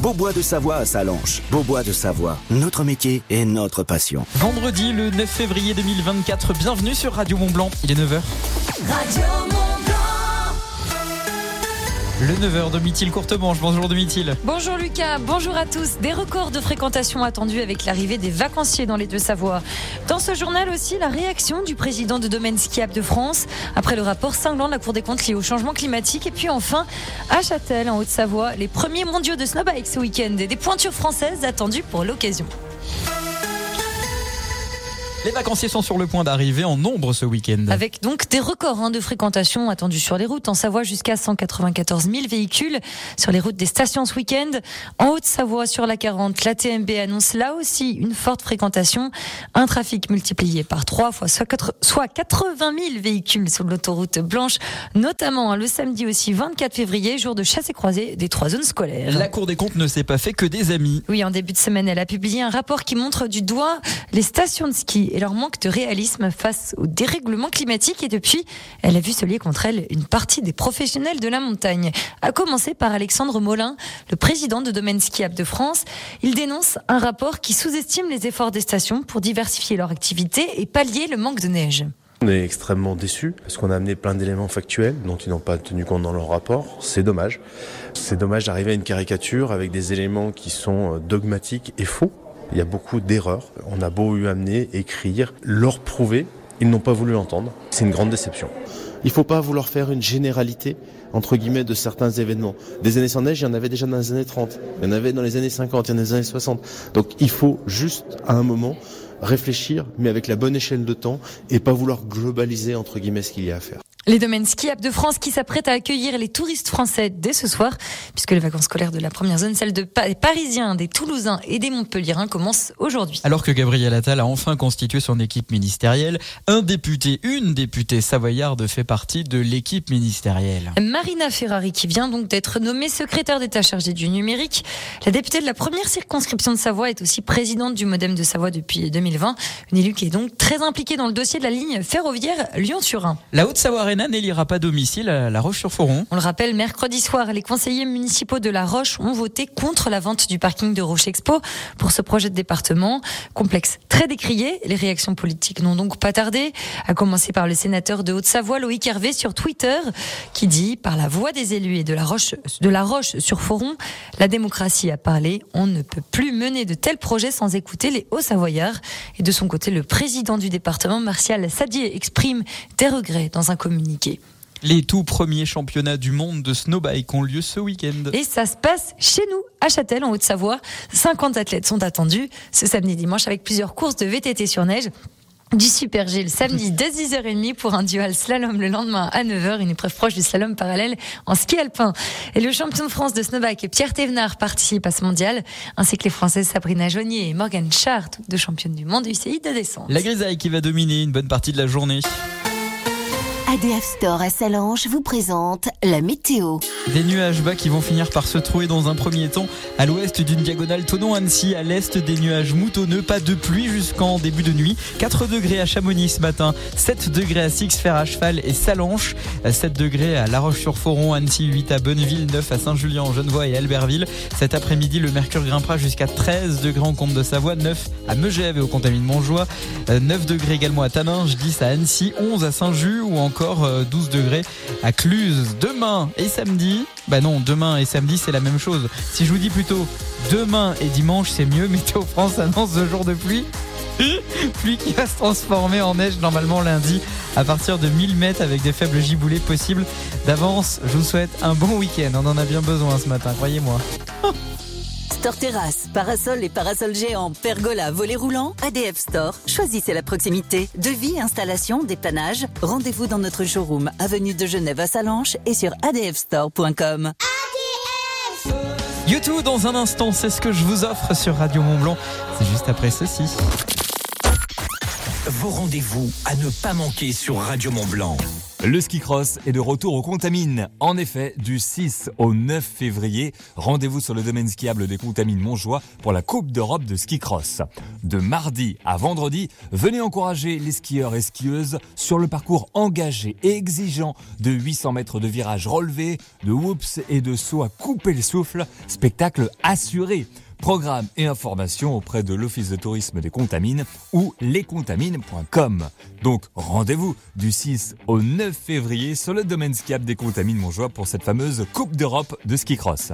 Beaubois de Savoie à Salanches. Beaubois de Savoie, notre métier et notre passion. Vendredi le 9 février 2024, bienvenue sur Radio Mont Blanc, il est 9h. Radio Mont Blanc. Le 9h, Domitil Courtemanche, bonjour Domitil. Bonjour Lucas, bonjour à tous. Des records de fréquentation attendus avec l'arrivée des vacanciers dans les Deux-Savoie. Dans ce journal aussi, la réaction du président de Domaine Skiable de France après le rapport cinglant de la Cour des comptes lié au changement climatique. Et puis enfin, à Châtel, en Haute-Savoie, les premiers mondiaux de snowbike ce week-end et des pointures françaises attendues pour l'occasion. Les vacanciers sont sur le point d'arriver en nombre ce week-end. Avec donc des records hein, de fréquentation attendus sur les routes. En Savoie, jusqu'à 194 000 véhicules sur les routes des stations ce week-end. En Haute-Savoie, sur la 40, la TMB annonce là aussi une forte fréquentation. Un trafic multiplié par trois fois, soit 80 000 véhicules sur l'autoroute blanche, notamment hein, le samedi aussi 24 février, jour de chasse et croisée des trois zones scolaires. La Cour des comptes ne s'est pas fait que des amis. Oui, en début de semaine, elle a publié un rapport qui montre du doigt les stations de ski et leur manque de réalisme face au dérèglement climatique. Et depuis, elle a vu se lier contre elle une partie des professionnels de la montagne. À commencer par Alexandre Molin, le président de Domaine Skiable de France. Il dénonce un rapport qui sous-estime les efforts des stations pour diversifier leur activité et pallier le manque de neige. On est extrêmement déçus parce qu'on a amené plein d'éléments factuels dont ils n'ont pas tenu compte dans leur rapport. C'est dommage. C'est dommage d'arriver à une caricature avec des éléments qui sont dogmatiques et faux. Il y a beaucoup d'erreurs. On a beau eu amener, écrire, leur prouver, ils n'ont pas voulu l'entendre. C'est une grande déception. Il ne faut pas vouloir faire une généralité entre guillemets de certains événements. Des années sans neige, il y en avait déjà dans les années 30, il y en avait dans les années 50, il y en a dans les années 60. Donc il faut juste à un moment réfléchir, mais avec la bonne échelle de temps, et pas vouloir globaliser entre guillemets ce qu'il y a à faire. Les domaines skiables de France qui s'apprêtent à accueillir les touristes français dès ce soir, puisque les vacances scolaires de la première zone, celles de des Parisiens, des Toulousains et des Montpelliérains, commencent aujourd'hui. Alors que Gabriel Attal a enfin constitué son équipe ministérielle, un député, une députée savoyarde fait partie de l'équipe ministérielle. Marina Ferrari, qui vient donc d'être nommée secrétaire d'État chargée du numérique. La députée de la première circonscription de Savoie est aussi présidente du Modem de Savoie depuis 2020. Une élue qui est donc très impliquée dans le dossier de la ligne ferroviaire Lyon-Turin. La Haute-Savoie n'élira pas domicile à La Roche-sur-Foron. On le rappelle, mercredi soir, les conseillers municipaux de La Roche ont voté contre la vente du parking de Roche Expo pour ce projet de département. Complexe très décrié. Les réactions politiques n'ont donc pas tardé, à commencer par le sénateur de Haute-Savoie, Loïc Hervé, sur Twitter, qui dit, par la voix des élus et de La Roche, de la Roche sur Foron, la démocratie a parlé. On ne peut plus mener de tels projets sans écouter les Hauts-Savoyards. Et de son côté, le président du département, Martial Sadier, exprime des regrets dans un communiqué. Les tout premiers championnats du monde de snowbike ont lieu ce week-end. Et ça se passe chez nous, à Châtel, en Haute-Savoie. 50 athlètes sont attendus ce samedi dimanche avec plusieurs courses de VTT sur neige. Du Super G le samedi dès 10h30 pour un dual slalom le lendemain à 9h, une épreuve proche du slalom parallèle en ski alpin. Et le champion de France de snowbike Pierre Thévenard participe à ce mondial, ainsi que les Françaises Sabrina Joignier et Morgan Chart, toutes deux championnes du monde UCI de descente. La grisaille qui va dominer une bonne partie de la journée. ADF Store à Salange vous présente la météo. Des nuages bas qui vont finir par se trouver dans un premier temps à l'ouest d'une diagonale Tonon-Annecy, à l'est des nuages moutonneux, pas de pluie jusqu'en début de nuit. 4 degrés à Chamonix ce matin, 7 degrés à Six, Fer à Cheval et Salanches, 7 degrés à La Roche-sur-Foron, Annecy 8 à Bonneville, 9 à Saint-Julien, Genevois et Albertville. Cet après-midi, le mercure grimpera jusqu'à 13 degrés en Comte de Savoie, 9 à Megève et au Contamine Montjoie, 9 degrés également à Taninges, 10 à Annecy, 11 à Saint-Just ou encore 12 euh, degrés à Cluse. Demain et samedi, bah non, demain et samedi c'est la même chose. Si je vous dis plutôt demain et dimanche c'est mieux, Météo France annonce ce jour de pluie. pluie qui va se transformer en neige normalement lundi à partir de 1000 mètres avec des faibles giboulées possibles. D'avance, je vous souhaite un bon week-end. On en a bien besoin ce matin, croyez-moi. Store Terrasse, parasol et parasol géant, pergola, volet roulant, ADF Store. Choisissez la proximité. Devis, installation, dépannage. Rendez-vous dans notre showroom, avenue de Genève à Salanches et sur adfstore.com. YouTube dans un instant, c'est ce que je vous offre sur Radio Mont Blanc. C'est juste après ceci. Vos rendez-vous à ne pas manquer sur Radio Mont Blanc. Le ski cross est de retour au Contamine. En effet, du 6 au 9 février, rendez-vous sur le domaine skiable des Contamines Montjoie pour la Coupe d'Europe de ski cross. De mardi à vendredi, venez encourager les skieurs et skieuses sur le parcours engagé et exigeant de 800 mètres de virage relevés, de whoops et de sauts à couper le souffle. Spectacle assuré. Programme et informations auprès de l'Office de tourisme des Contamines ou lescontamines.com. Donc rendez-vous du 6 au 9 février sur le domaine skiable des Contamines Montjoie pour cette fameuse Coupe d'Europe de ski cross.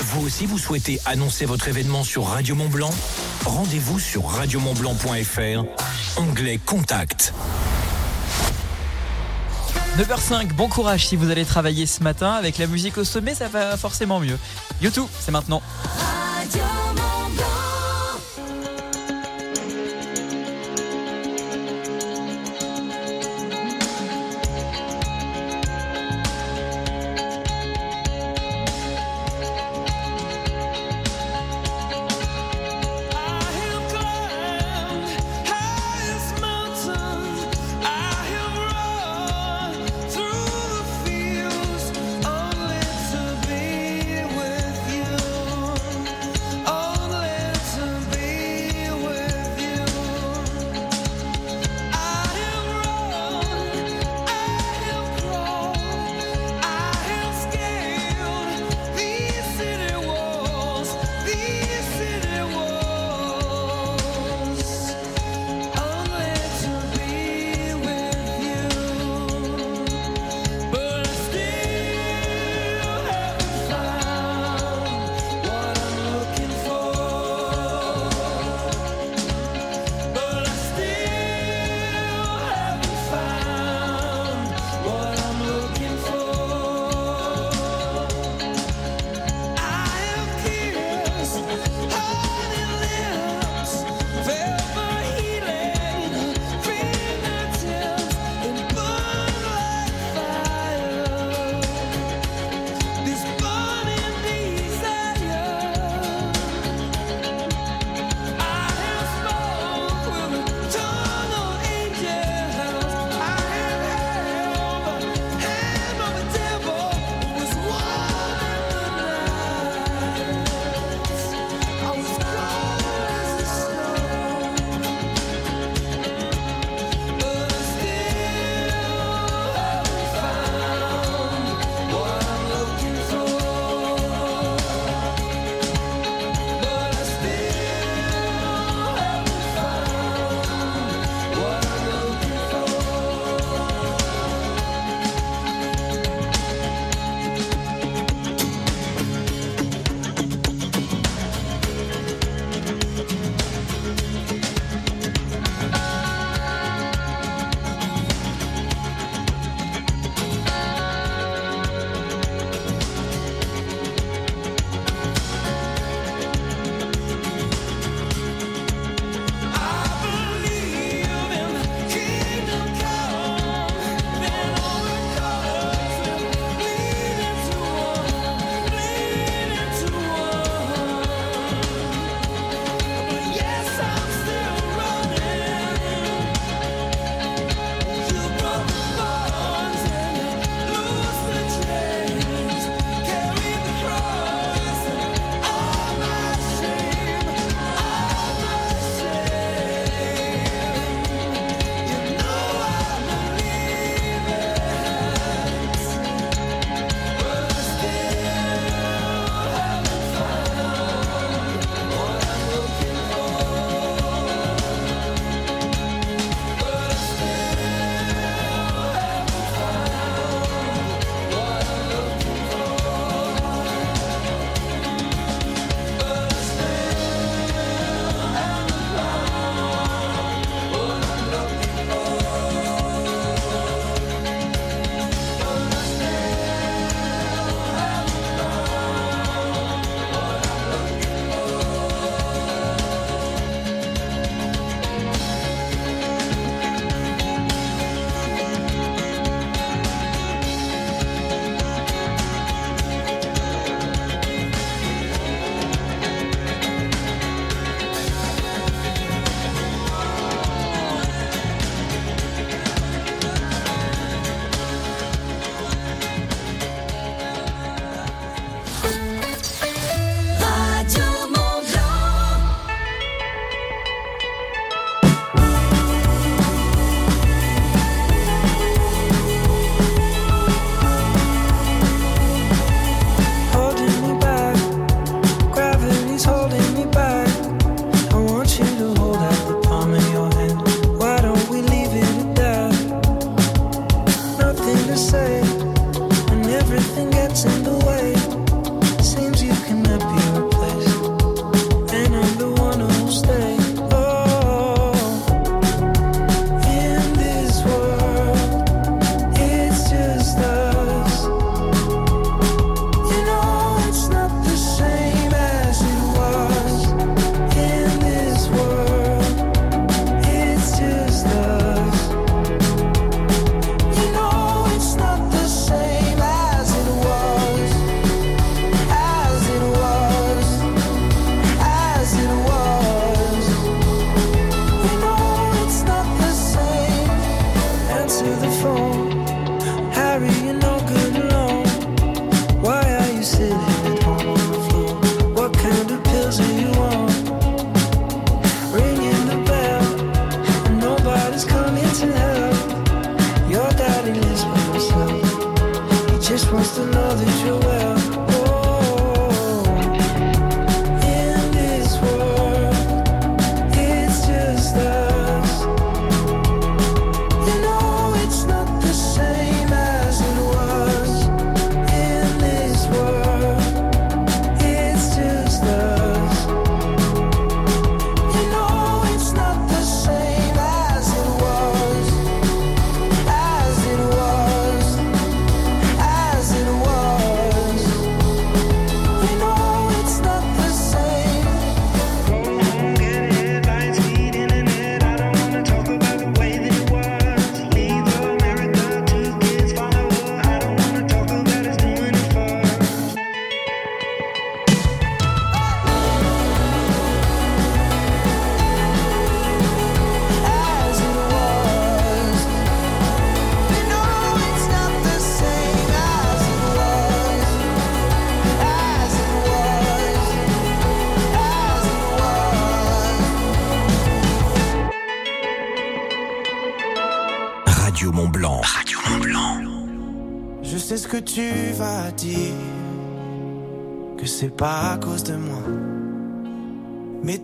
Vous aussi, vous souhaitez annoncer votre événement sur Radio Mont Blanc? Rendez-vous sur radiomontblanc.fr, onglet Contact. 9h05, bon courage si vous allez travailler ce matin. Avec la musique au sommet, ça va forcément mieux. YouTube, c'est maintenant.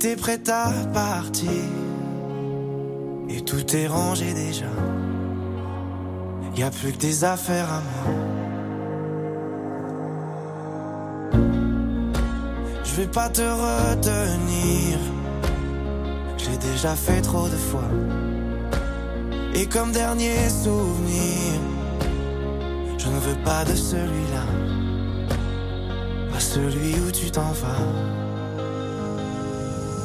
T'es prête à partir, et tout est rangé déjà. Y a plus que des affaires à moi. Je vais pas te retenir, j'ai déjà fait trop de fois. Et comme dernier souvenir, je ne veux pas de celui-là, pas celui où tu t'en vas.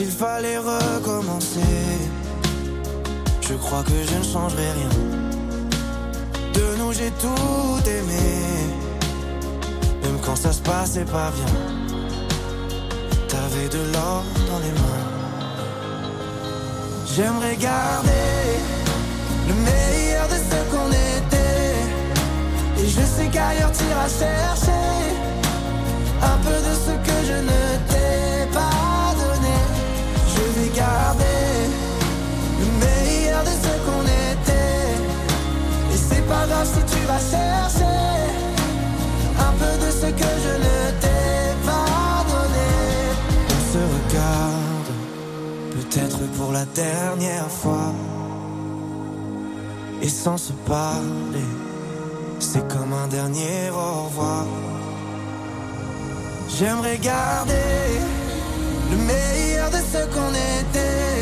S'il fallait recommencer, je crois que je ne changerai rien. De nous j'ai tout aimé, même quand ça se passait pas bien. T'avais de l'or dans les mains. J'aimerais garder le meilleur de ce qu'on était. Et je sais qu'ailleurs t'iras chercher pas grave si tu vas chercher un peu de ce que je ne t'ai pas donné. On se regarde, peut-être pour la dernière fois. Et sans se parler, c'est comme un dernier au revoir. J'aimerais garder le meilleur de ce qu'on était.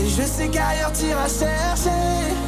Et je sais qu'ailleurs t'iras chercher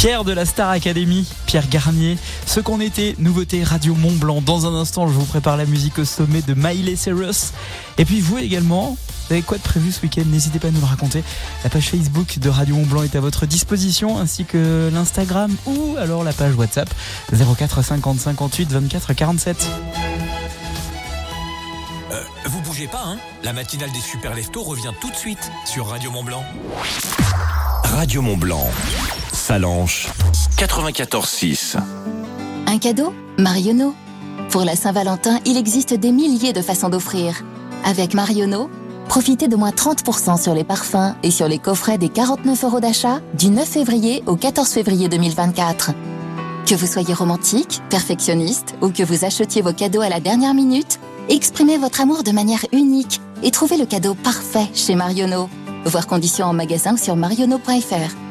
Pierre de la Star Academy, Pierre Garnier, ce qu'on était, nouveauté Radio Mont Blanc. Dans un instant, je vous prépare la musique au sommet de Miley Cyrus. Et puis vous également, vous avez quoi de prévu ce week-end? N'hésitez pas à nous le raconter. La page Facebook de Radio Mont Blanc est à votre disposition, ainsi que l'Instagram ou alors la page WhatsApp 04 50 58 24 47. Euh, vous bougez pas, hein? La matinale des super leftos revient tout de suite sur Radio Mont Blanc. Radio Mont Blanc. Salanche 94.6. Un cadeau Marionneau. Pour la Saint-Valentin, il existe des milliers de façons d'offrir. Avec Marionneau, profitez de moins 30% sur les parfums et sur les coffrets des 49 euros d'achat du 9 février au 14 février 2024. Que vous soyez romantique, perfectionniste ou que vous achetiez vos cadeaux à la dernière minute, exprimez votre amour de manière unique et trouvez le cadeau parfait chez Marionneau. Voir conditions en magasin ou sur marionneau.fr.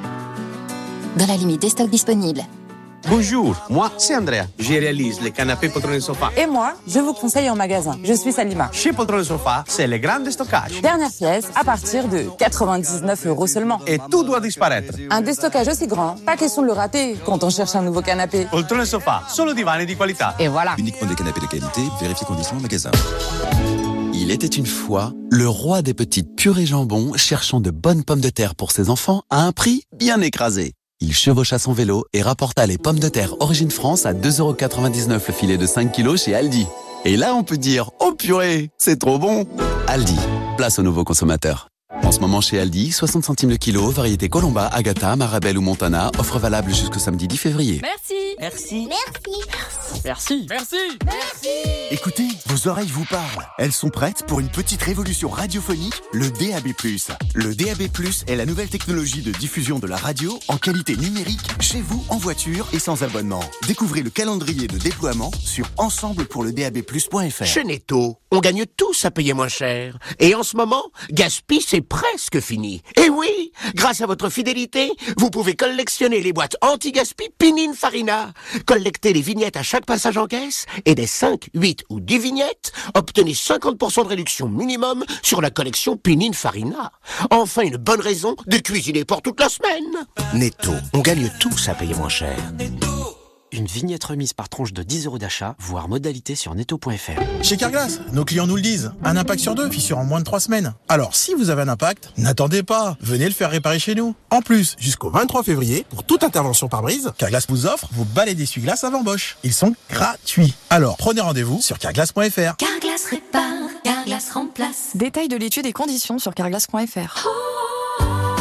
Dans la limite des stocks disponibles. Bonjour, moi c'est Andrea. Je réalise les canapés Poltron et Sofa. Et moi, je vous conseille en magasin. Je suis Salima. Chez Poltron et Sofa, c'est le grand déstockage. Dernière pièce à partir de 99 euros seulement. Et tout doit disparaître. Un déstockage aussi grand, pas question de le rater quand on cherche un nouveau canapé. Poltron et Sofa, solo divani di qualità. Et voilà. Uniquement des canapés de qualité, vérifiez conditions en magasin. Il était une fois le roi des petites purées jambon cherchant de bonnes pommes de terre pour ses enfants à un prix bien écrasé. Il chevaucha son vélo et rapporta les pommes de terre Origine France à 2,99€ le filet de 5 kilos chez Aldi. Et là, on peut dire, oh purée, c'est trop bon Aldi, place aux nouveaux consommateurs. En ce moment chez Aldi, 60 centimes le kilo, variété Colomba, Agatha, Marabelle ou Montana, offre valable jusqu'au samedi 10 février. Merci Merci. Merci. Merci. Merci. Merci. Écoutez, vos oreilles vous parlent. Elles sont prêtes pour une petite révolution radiophonique, le DAB+. Le DAB+, est la nouvelle technologie de diffusion de la radio en qualité numérique, chez vous, en voiture et sans abonnement. Découvrez le calendrier de déploiement sur ensemblepourledabplus.fr. Chez Netto, on gagne tous à payer moins cher. Et en ce moment, Gaspi, c'est presque fini. Et oui, grâce à votre fidélité, vous pouvez collectionner les boîtes anti-gaspi Collectez les vignettes à chaque passage en caisse et des 5, 8 ou 10 vignettes, obtenez 50% de réduction minimum sur la collection Pininfarina. Enfin, une bonne raison de cuisiner pour toute la semaine. Netto, on gagne tous à payer moins cher. Une vignette remise par tranche de 10 euros d'achat, voire modalité sur netto.fr. Chez Carglass, nos clients nous le disent. Un impact sur deux, fissure en moins de 3 semaines. Alors, si vous avez un impact, n'attendez pas. Venez le faire réparer chez nous. En plus, jusqu'au 23 février, pour toute intervention par brise, Carglass vous offre vos balais d'essuie-glace avant Bosch. Ils sont gratuits. Alors, prenez rendez-vous sur carglass.fr. Carglass répare, Carglass remplace. Détail de l'étude et conditions sur carglass.fr.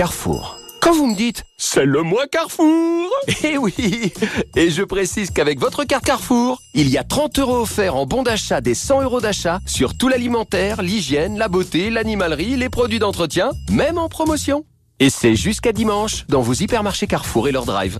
Carrefour. Quand vous me dites c'est le mois Carrefour Eh oui Et je précise qu'avec votre carte Carrefour, il y a 30 euros offerts en bon d'achat des 100 euros d'achat sur tout l'alimentaire, l'hygiène, la beauté, l'animalerie, les produits d'entretien, même en promotion. Et c'est jusqu'à dimanche dans vos hypermarchés Carrefour et leur drive.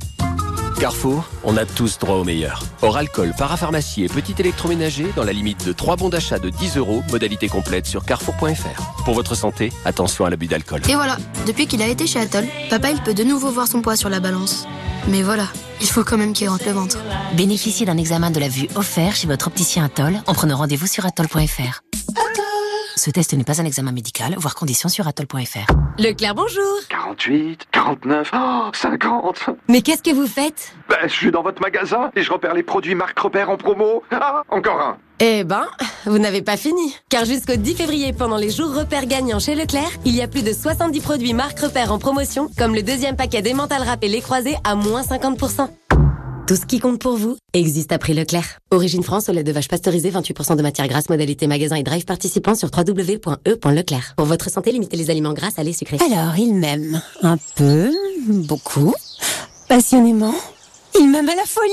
Carrefour, on a tous droit au meilleur. Hors alcool, parapharmacie et petit électroménager dans la limite de 3 bons d'achat de 10 euros, modalité complète sur carrefour.fr. Pour votre santé, attention à l'abus d'alcool. Et voilà, depuis qu'il a été chez Atoll, papa il peut de nouveau voir son poids sur la balance. Mais voilà, il faut quand même qu'il rentre le ventre. Bénéficiez d'un examen de la vue offert chez votre opticien Atoll en prenant rendez-vous sur atoll.fr. Ce test n'est pas un examen médical, voire conditions sur atoll.fr. Leclerc, bonjour 48, 49, oh, 50 Mais qu'est-ce que vous faites? Ben, je suis dans votre magasin et je repère les produits marque repère en promo. Ah, encore un Eh ben, vous n'avez pas fini. Car jusqu'au 10 février, pendant les jours repères gagnants chez Leclerc, il y a plus de 70 produits marque repère en promotion, comme le deuxième paquet des mental râpés les croisés à moins 50%. Tout ce qui compte pour vous existe à prix Leclerc. Origine France, au lait de vache pasteurisé, 28% de matière grasse, modalité magasin et drive participant sur www.e.leclerc. Pour votre santé, limitez les aliments gras, salés, sucrés. Alors, il m'aime. Un peu, beaucoup, passionnément. Il m'aime à la folie.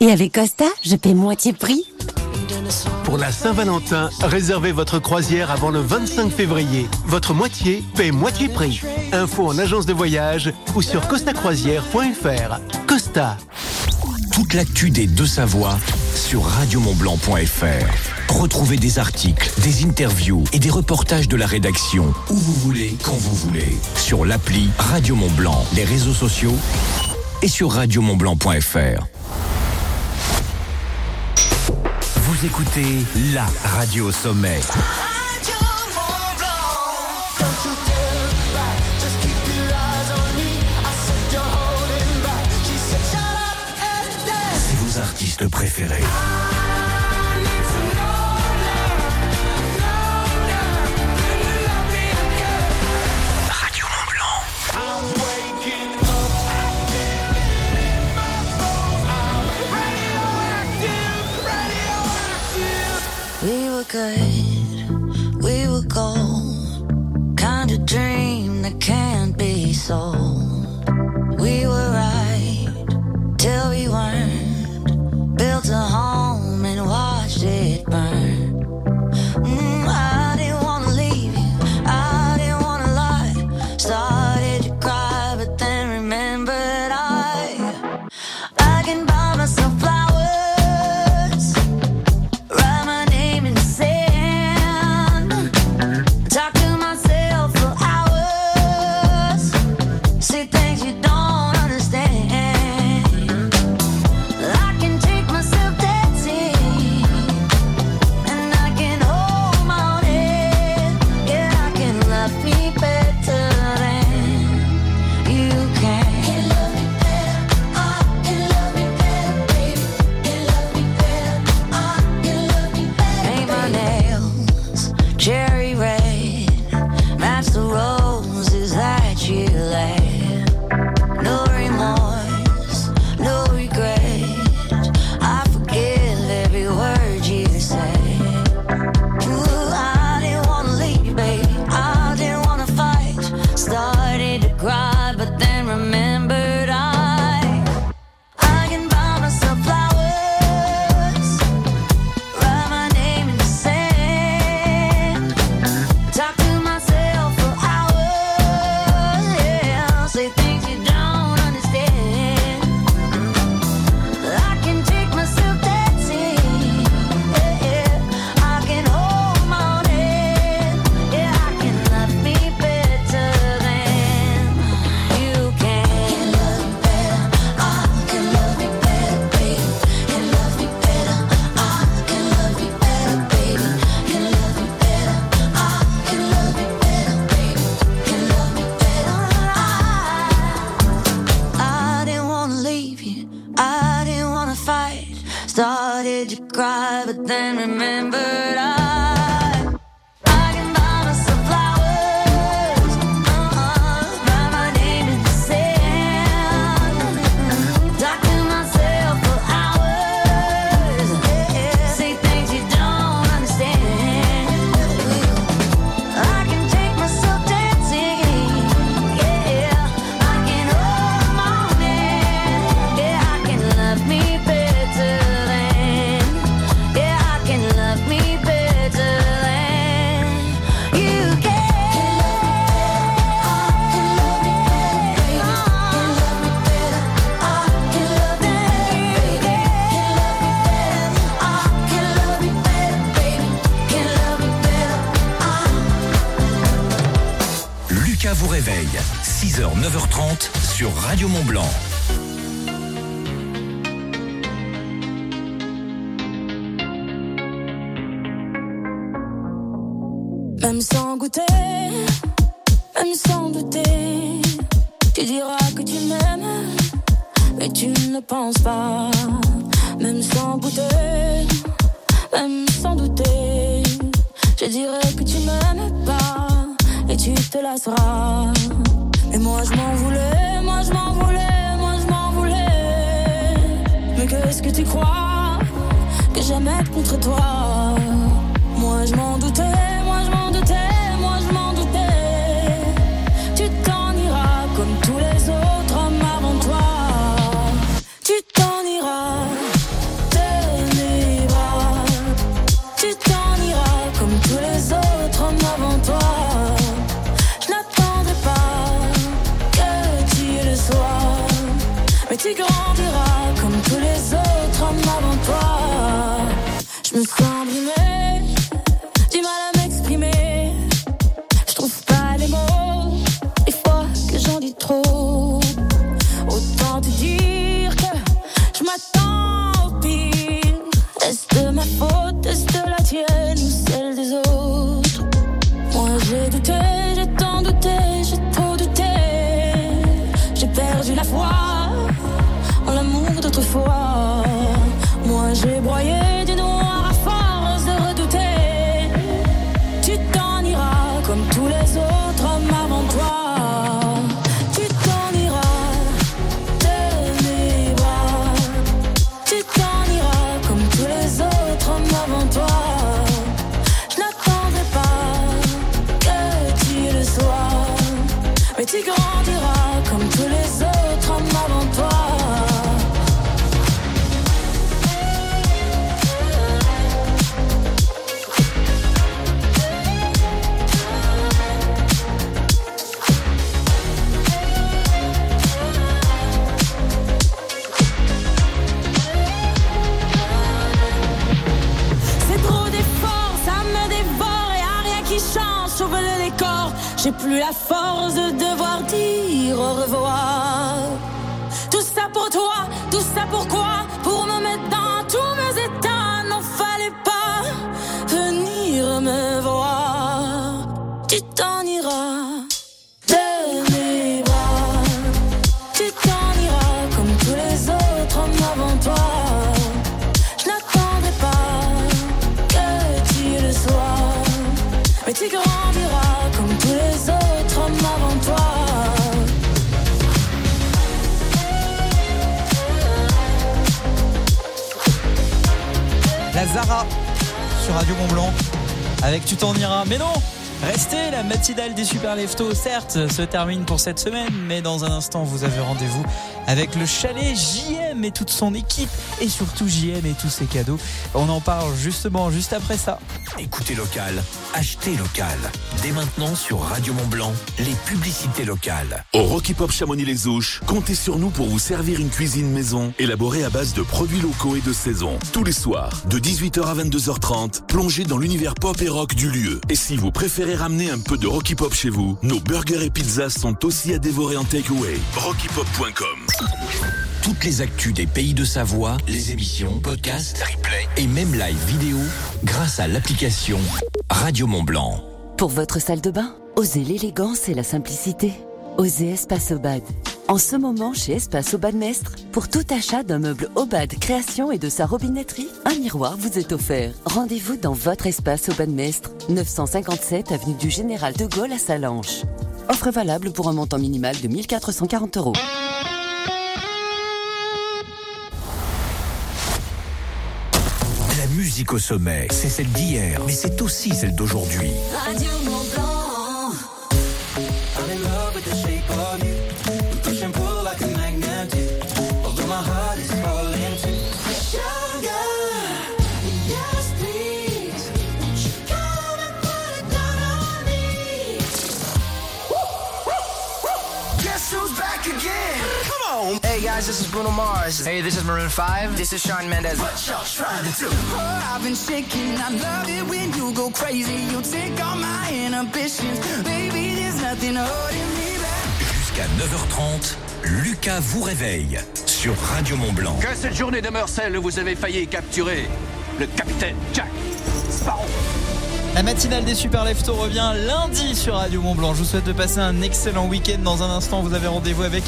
Et avec Costa, je paie moitié prix. Pour la Saint-Valentin, réservez votre croisière avant le 25 février. Votre moitié paie moitié prix. Info en agence de voyage ou sur costacroisière.fr. Costa. Toute l'actu des deux Savoies sur radiomontblanc.fr. Retrouvez des articles, des interviews et des reportages de la rédaction où vous voulez, quand vous voulez. Sur l'appli Radio Montblanc, les réseaux sociaux et sur radiomontblanc.fr. Vous écoutez la radio sommet. C'est vos Radio We were good, we were gold. Kind of dream that can't be sold. Mais tu ne penses pas. Même sans goûter, même sans douter, je dirais que tu m'aimes pas et tu te lasseras. Mais moi je m'en voulais, moi je m'en voulais, moi je m'en voulais. Mais qu'est-ce que tu crois que j'aime être contre toi? Radio Mont Blanc avec Tu t'en iras. Mais non Restez, la matinale des super leftos, certes, se termine pour cette semaine, mais dans un instant, vous avez rendez-vous avec le chalet JM et toute son équipe, et surtout JM et tous ses cadeaux. On en parle justement juste après ça. Écoutez local, achetez local. Dès maintenant sur Radio Mont Blanc, les publicités locales. Au Rocky Pop Chamonix-les Ouches, comptez sur nous pour vous servir une cuisine maison élaborée à base de produits locaux et de saison. Tous les soirs, de 18h à 22h30, plongez dans l'univers pop et rock du lieu. Et si vous préférez ramener un peu de Rocky Pop chez vous, nos burgers et pizzas sont aussi à dévorer en takeaway. RockyPop.com Toutes les actus des pays de Savoie, les émissions, podcasts, replays et même live vidéo grâce à l'application Radio Mont Blanc. Pour votre salle de bain, osez l'élégance et la simplicité. Osez Espace Obad. En ce moment, chez Espace Obad Mestre, pour tout achat d'un meuble Obad création et de sa robinetterie, un miroir vous est offert. Rendez-vous dans votre Espace Obad Mestre, 957 avenue du Général de Gaulle à Salanches. Offre valable pour un montant minimal de 1440 euros. La musique au sommet, c'est celle d'hier, mais c'est aussi celle d'aujourd'hui. Radio guys, this is Bruno Mars. Hey, this is Maroon 5. This is Shawn Mendes. What y'all trying to do? Oh, I've been shaking. I love it when you go crazy. You take all my inhibitions. Baby, there's nothing nothing holding me back. Jusqu'à 9h30, Lucas vous réveille sur Radio Mont Blanc. Que cette journée demeure celle où vous avez failli capturer le capitaine Jack Sparrow. La matinale des Super Leftos revient lundi sur Radio Mont Blanc. Je vous souhaite de passer un excellent week-end. Dans un instant, vous avez rendez-vous avec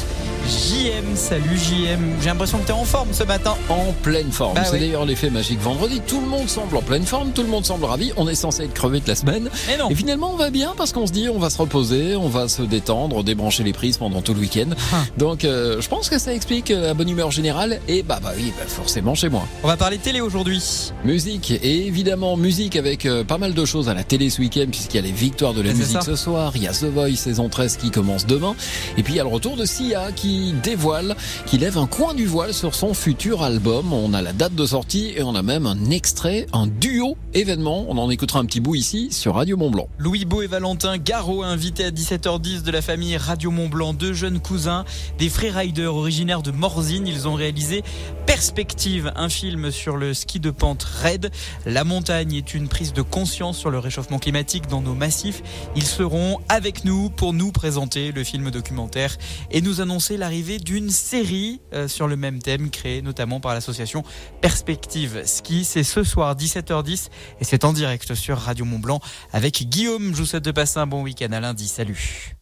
JM. Salut JM. J'ai l'impression que tu es en forme ce matin. En pleine forme. Bah C'est oui. d'ailleurs l'effet magique vendredi. Tout le monde semble en pleine forme, tout le monde semble ravi. On est censé être crevé de la semaine. Mais non. Et finalement, on va bien parce qu'on se dit on va se reposer, on va se détendre, débrancher les prises pendant tout le week-end. Ah. Donc, euh, je pense que ça explique la bonne humeur générale. Et bah, bah oui, bah, forcément chez moi. On va parler télé aujourd'hui. Musique et évidemment musique avec euh, pas mal de choses à la télé ce week-end puisqu'il y a les victoires de la musique ça. ce soir, il y a The Voice saison 13 qui commence demain et puis il y a le retour de Sia qui dévoile, qui lève un coin du voile sur son futur album. On a la date de sortie et on a même un extrait, un duo événement. On en écoutera un petit bout ici sur Radio Mont Blanc. Louis Beau et Valentin Garot invités à 17h10 de la famille Radio Mont Blanc, deux jeunes cousins, des freeriders originaires de Morzine. Ils ont réalisé Perspective, un film sur le ski de pente raide. La montagne est une prise de conscience sur le réchauffement climatique dans nos massifs. Ils seront avec nous pour nous présenter le film documentaire et nous annoncer l'arrivée d'une série euh, sur le même thème créée notamment par l'association Perspective Ski. C'est ce soir 17h10 et c'est en direct sur Radio Mont Blanc avec Guillaume. Je vous souhaite de passer un bon week-end à lundi. Salut.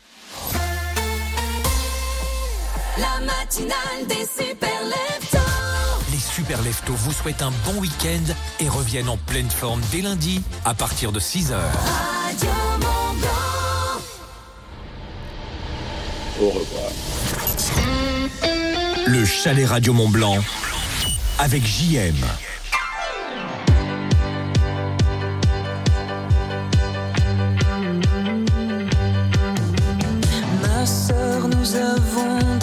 La matinale des super leftos. Les Super Leftos vous souhaitent un bon week-end et reviennent en pleine forme dès lundi à partir de 6h. Radio Mont Blanc. Au revoir. Le chalet Radio Mont Blanc avec JM. Ma sœur, nous avons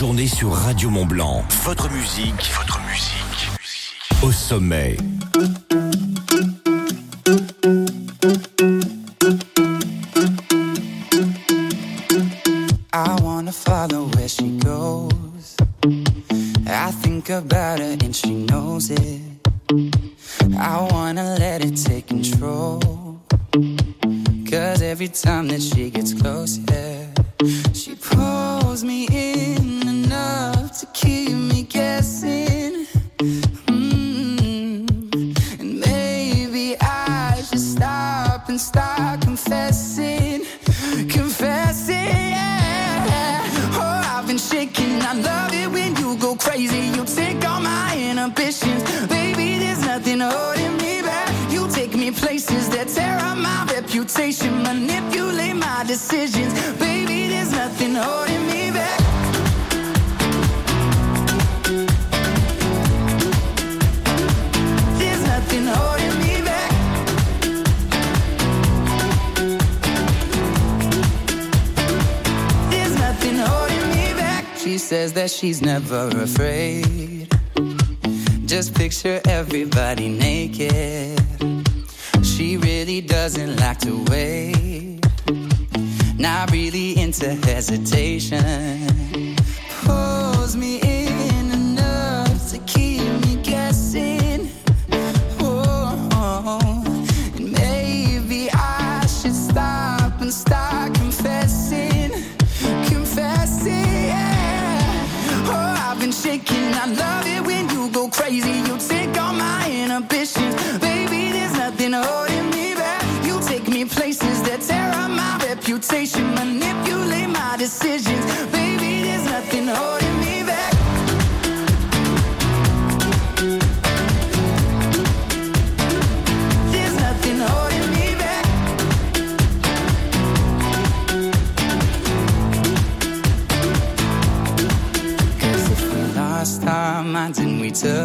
journée sur Radio Mont Blanc. Votre musique, votre musique, au sommet. I wanna follow where she goes. I think about her and she knows it. I wanna let it take control. Cause every time that she gets close, she pulls me in. decisions. Baby, there's nothing holding me back. There's nothing holding me back. There's nothing holding me back. She says that she's never afraid. Just picture everybody naked. She really doesn't like to wait not really into hesitation. Pulls me in.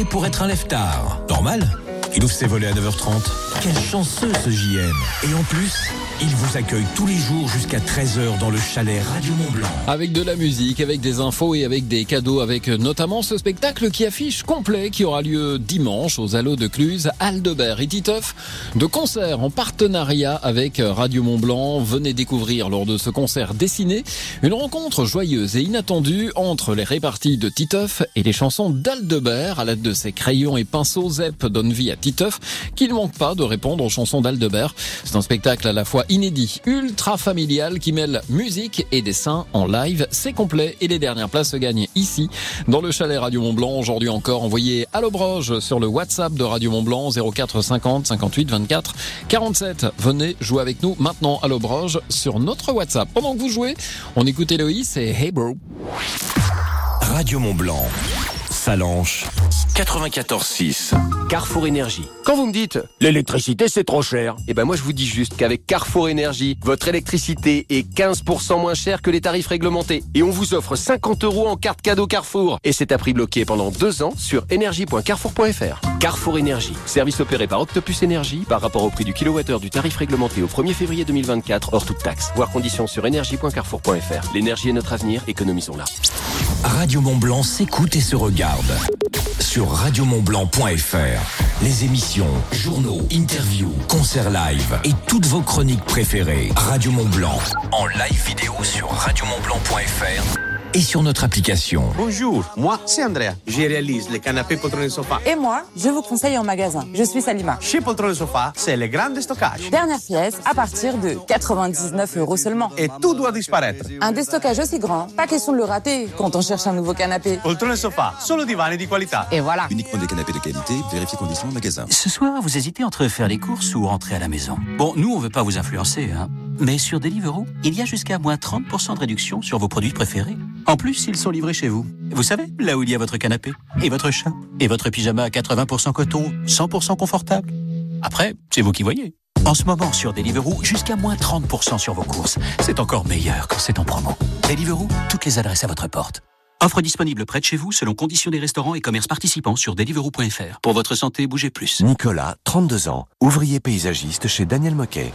pour être un lève-tard. Normal. Il ouvre ses volets à 9h30. Quel chanceux ce JM. Et en plus, il vous accueille tous les jours jusqu'à 13h dans le chalet Radio Mont Blanc. Avec de la musique, avec des infos et avec des cadeaux, avec notamment ce spectacle qui affiche complet qui aura lieu dimanche aux Allos de Cluse, Aldebert et Titeuf, de concerts en partenariat avec Radio Mont Blanc. Venez découvrir lors de ce concert dessiné une rencontre joyeuse et inattendue entre les réparties de Titeuf et les chansons d'Aldebert. À l'aide de ses crayons et pinceaux, Zep donne vie à Titeuf, qui ne manque pas de répondre aux chansons d'Aldebert. C'est un spectacle à la fois inédit, ultra familial qui mêle musique et dessin en live. C'est complet et les dernières places se gagnent ici, dans le chalet Radio Mont Blanc. Aujourd'hui encore, envoyez à l'obroge sur le WhatsApp de Radio Mont Blanc 04 50 58 24 47. Venez jouer avec nous maintenant à l'obroge sur notre WhatsApp. Pendant que vous jouez, on écoute Héloïse et Hey Bro. Radio Mont Blanc. Salanche 94.6. Carrefour Énergie. Quand vous me dites l'électricité c'est trop cher, eh ben moi je vous dis juste qu'avec Carrefour Énergie, votre électricité est 15% moins chère que les tarifs réglementés et on vous offre 50 euros en carte cadeau Carrefour et c'est à prix bloqué pendant deux ans sur énergie.carrefour.fr. Carrefour Énergie, service opéré par Octopus Énergie par rapport au prix du kilowattheure du tarif réglementé au 1er février 2024 hors toute taxe. Voir conditions sur énergie.carrefour.fr. L'énergie est notre avenir, économisons-la. Radio Mont Blanc s'écoute et se regarde. Sur radiomontblanc.fr. Les émissions, journaux, interviews, concerts live et toutes vos chroniques préférées. Radio Mont Blanc. En live vidéo sur radiomontblanc.fr et sur notre application. Bonjour, moi c'est Andrea. Je réalise les canapés poltrons et sofa. Et moi, je vous conseille en magasin. Je suis Salima. Chez Poltron et Sofa, c'est le grand stockage. Dernière pièce à partir de 99 euros seulement. Et tout doit disparaître. Un déstockage aussi grand, pas question de le rater quand on cherche un nouveau canapé. Poltron et Sofa, solo divani di qualità. Et voilà. Uniquement des canapés de qualité, vérifiez conditions en magasin. Ce soir, vous hésitez entre faire les courses ou rentrer à la maison. Bon, nous, on veut pas vous influencer, hein. Mais sur Deliveroo, il y a jusqu'à moins 30% de réduction sur vos produits préférés. En plus, ils sont livrés chez vous. Vous savez, là où il y a votre canapé, et votre chat, et votre pyjama à 80% coton, 100% confortable. Après, c'est vous qui voyez. En ce moment, sur Deliveroo, jusqu'à moins 30% sur vos courses. C'est encore meilleur quand c'est en promo. Deliveroo, toutes les adresses à votre porte. Offre disponible près de chez vous selon conditions des restaurants et commerces participants sur deliveroo.fr. Pour votre santé, bougez plus. Nicolas, 32 ans, ouvrier paysagiste chez Daniel Moquet.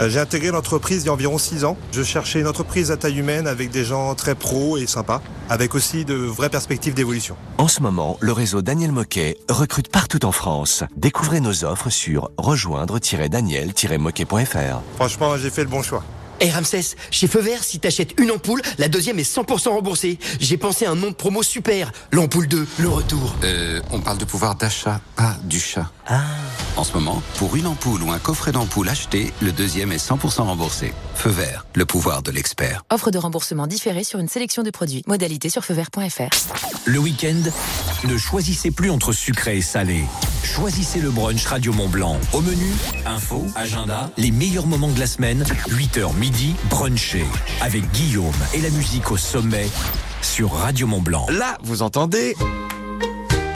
Euh, J'ai intégré l'entreprise il y a environ 6 ans. Je cherchais une entreprise à taille humaine avec des gens très pros et sympas, avec aussi de vraies perspectives d'évolution. En ce moment, le réseau Daniel Moquet recrute partout en France. Découvrez nos offres sur rejoindre-daniel-moquet.fr. Franchement, j'ai fait le bon choix. Et Ramsès, chez Feu Vert, si t'achètes une ampoule, la deuxième est 100% remboursée. J'ai pensé à un nom de promo super. L'ampoule 2, le retour. Euh, on parle de pouvoir d'achat, pas du chat. Ah. En ce moment, pour une ampoule ou un coffret d'ampoule acheté, le deuxième est 100% remboursé. Feu Vert, le pouvoir de l'expert. Offre de remboursement différé sur une sélection de produits. Modalité sur feuvert.fr. Le week-end, ne choisissez plus entre sucré et salé. Choisissez le brunch Radio Mont Blanc. Au menu, info, agenda, les meilleurs moments de la semaine, 8h midi, brunché. Avec Guillaume et la musique au sommet sur Radio Mont Blanc. Là, vous entendez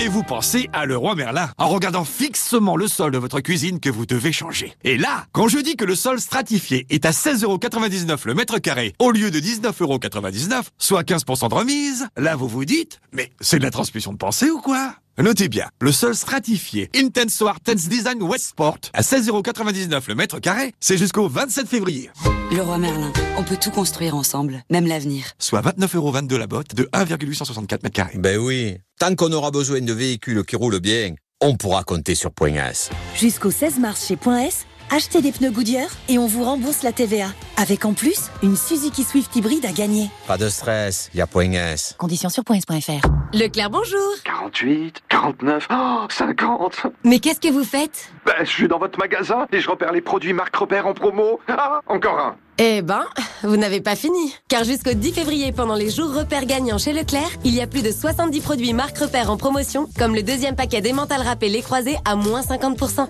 et vous pensez à le roi Merlin en regardant fixement le sol de votre cuisine que vous devez changer. Et là, quand je dis que le sol stratifié est à 16,99€ le mètre carré au lieu de 19,99€, soit 15% de remise, là vous vous dites, mais c'est de la transmission de pensée ou quoi? Notez bien, le sol stratifié Intenso Tense Design Westport à 16,99€ le mètre carré, c'est jusqu'au 27 février. Le roi Merlin, on peut tout construire ensemble, même l'avenir. Soit 29,22€ la botte de 1,864 mètres carrés. Ben oui, tant qu'on aura besoin de véhicules qui roulent bien, on pourra compter sur Point S. Jusqu'au 16 mars chez Point S, achetez des pneus Goodyear et on vous rembourse la TVA. Avec en plus, une Suzuki Swift hybride à gagner. Pas de stress, y a Point S. Conditions sur points.fr. Leclerc, bonjour 48, 49, oh, 50 Mais qu'est-ce que vous faites? Ben, je suis dans votre magasin et je repère les produits marque repère en promo. Ah, encore un Eh ben, vous n'avez pas fini. Car jusqu'au 10 février, pendant les jours repères gagnants chez Leclerc, il y a plus de 70 produits marque repère en promotion, comme le deuxième paquet d'emmental râpé les croisés à moins 50%.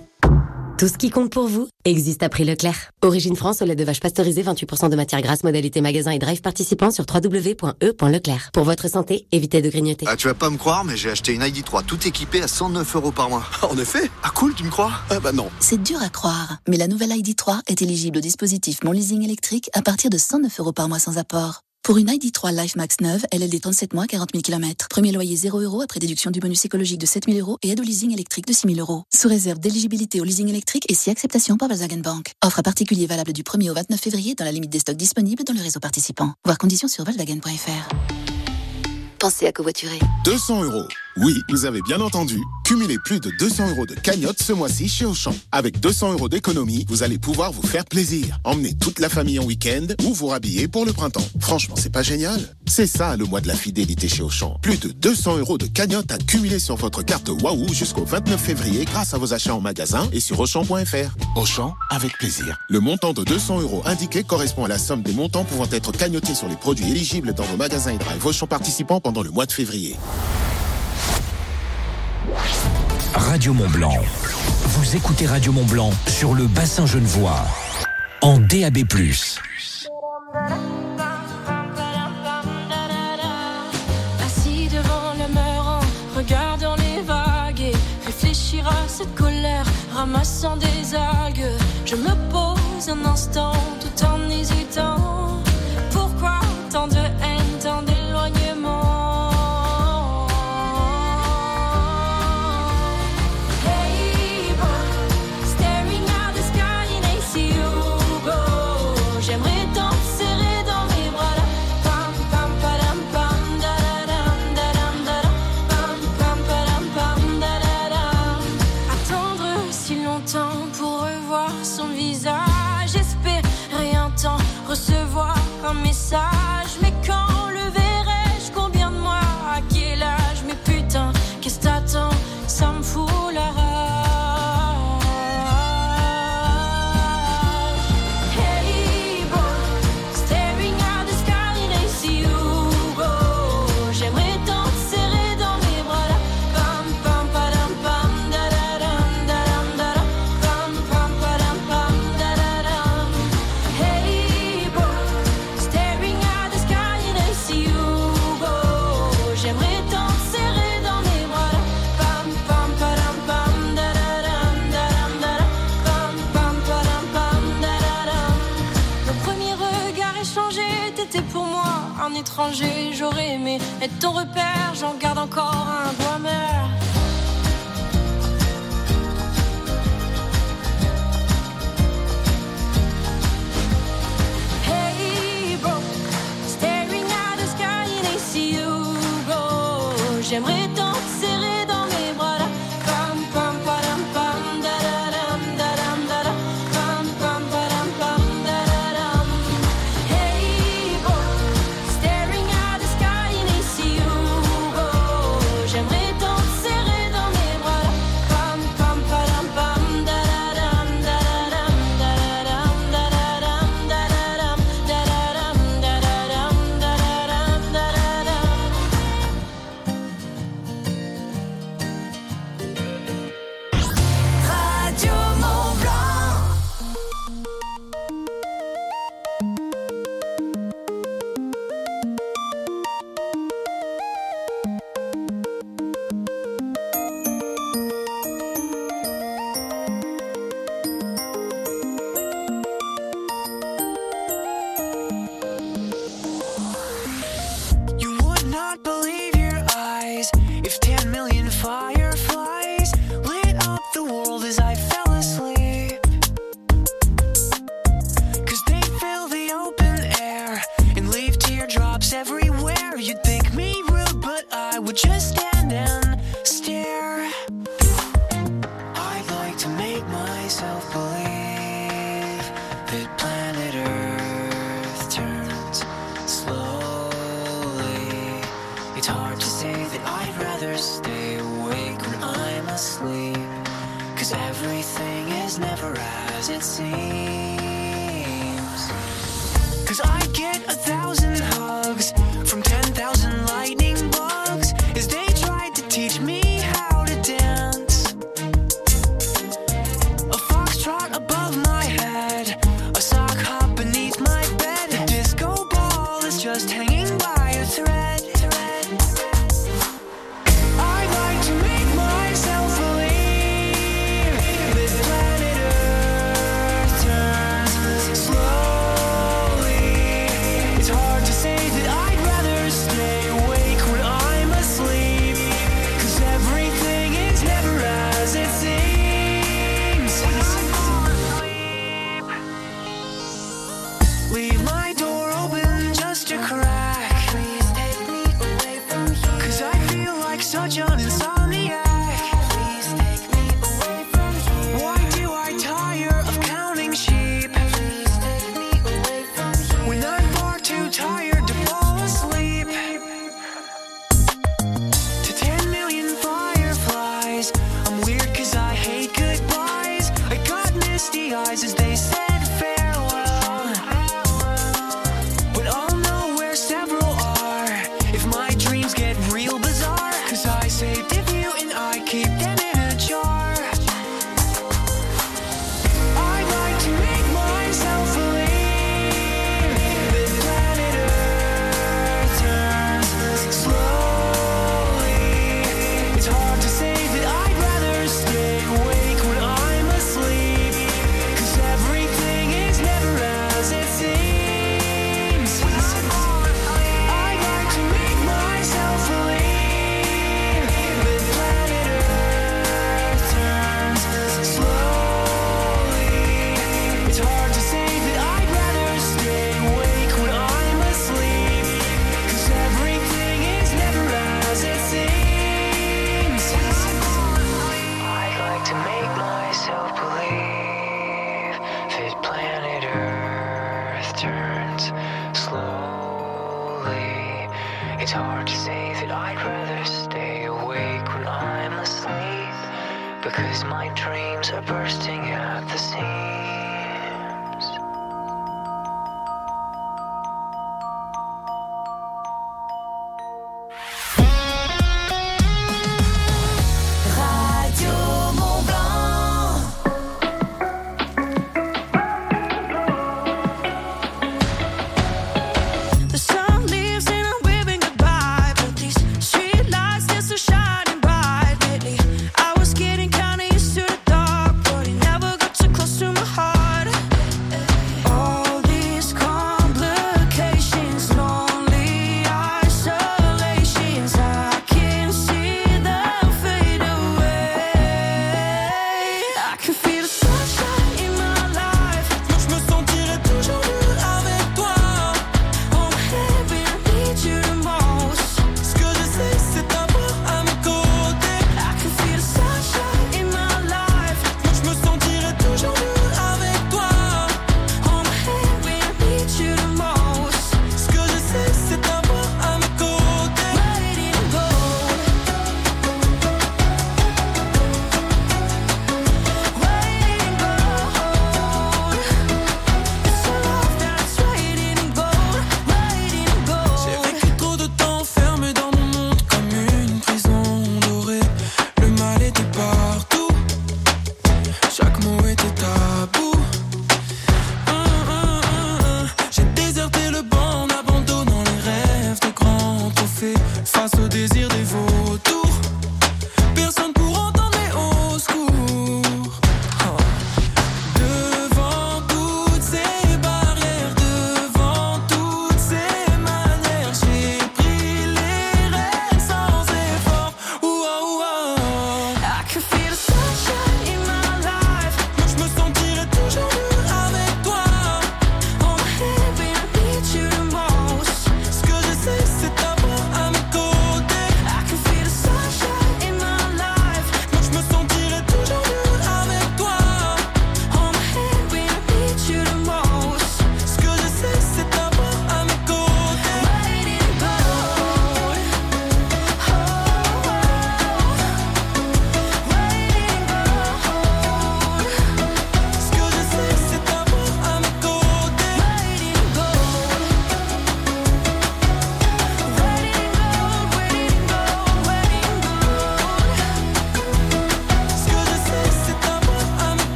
Tout ce qui compte pour vous existe à prix Leclerc. Origine France, au lait de vache pasteurisé, 28% de matière grasse, modalité magasin et drive participant sur www.e.leclerc. Pour votre santé, évitez de grignoter. Ah, tu vas pas me croire, mais j'ai acheté une ID3 tout équipée à 109 euros par mois. En effet Ah cool, tu me crois? Ah bah non. C'est dur à croire, mais la nouvelle ID3 est éligible au dispositif Mon Leasing électrique à partir de 109 euros par mois sans apport. Pour une ID3 Life Max 9, LLD 37 mois, 40 000 km. Premier loyer 0 euros après déduction du bonus écologique de 7 000 euros et aide au leasing électrique de 6 000 euros. Sous réserve d'éligibilité au leasing électrique et si acceptation par Volkswagen Bank. Offre à particulier valable du 1er au 29 février dans la limite des stocks disponibles dans le réseau participant. Voir conditions sur Volkswagen.fr. Pensez à covoiturer. 200 euros. Oui, vous avez bien entendu. Cumulez plus de 200 euros de cagnotte ce mois-ci chez Auchan. Avec 200 euros d'économie, vous allez pouvoir vous faire plaisir. Emmenez toute la famille en week-end ou vous rhabiller pour le printemps. Franchement, c'est pas génial C'est ça le mois de la fidélité chez Auchan. Plus de 200 euros de cagnotte à cumuler sur votre carte Wahoo jusqu'au 29 février grâce à vos achats en magasin et sur Auchan.fr. Auchan, avec plaisir. Le montant de 200 euros indiqué correspond à la somme des montants pouvant être cagnotés sur les produits éligibles dans vos magasins et drive Auchan participants pendant le mois de février. Radio Mont Blanc. Vous écoutez Radio Mont Blanc sur le bassin Genevois en DAB+. Assis devant le meurant, regardant les vagues et réfléchir à cette colère, ramassant des algues. Je me pose un instant tout en hésitant.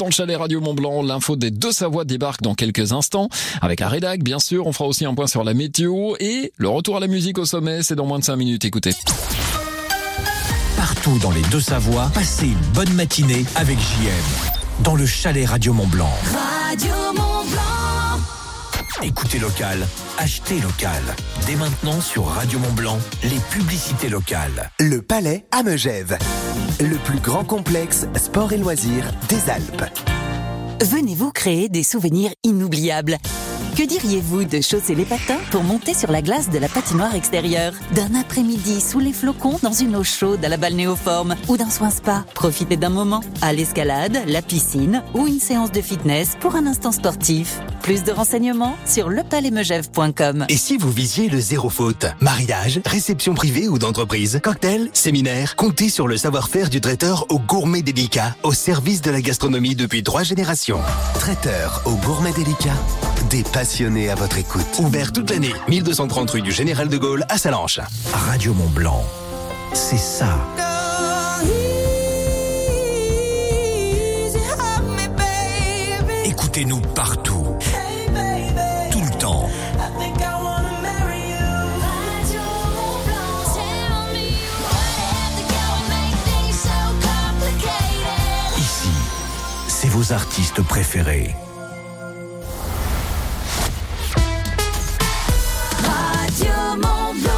Dans le chalet Radio Mont Blanc. L'info des deux Savoies débarque dans quelques instants. Avec la rédac, bien sûr. On fera aussi un point sur la météo et le retour à la musique au sommet, c'est dans moins de 5 minutes. Écoutez. Partout dans les deux Savoies, passez une bonne matinée avec JM. Dans le chalet Radio Mont Blanc. Radio Mont Blanc. Écoutez local, achetez local. Dès maintenant sur Radio Mont Blanc, les publicités locales. Le Palais à Megève. Le plus grand complexe sport et loisirs des Alpes. Venez-vous créer des souvenirs inoubliables Que diriez-vous de chausser les patins pour monter sur la glace de la patinoire extérieure D'un après-midi sous les flocons dans une eau chaude à la balnéoforme Ou d'un soin spa Profitez d'un moment à l'escalade, la piscine ou une séance de fitness pour un instant sportif. Plus de renseignements sur lepalaismegève.com. Et si vous visiez le zéro faute Mariage, réception privée ou d'entreprise, cocktail, séminaire, comptez sur le savoir-faire du traiteur au gourmet délicat, au service de la gastronomie depuis trois générations. Traiteur au gourmet délicat. Des passionnés à votre écoute. Ouvert toute l'année, 1230 rue du Général de Gaulle à Salanches. Radio Mont Blanc, c'est ça. Écoutez-nous partout. Tout le temps. Ici, c'est vos artistes préférés. Radio Mont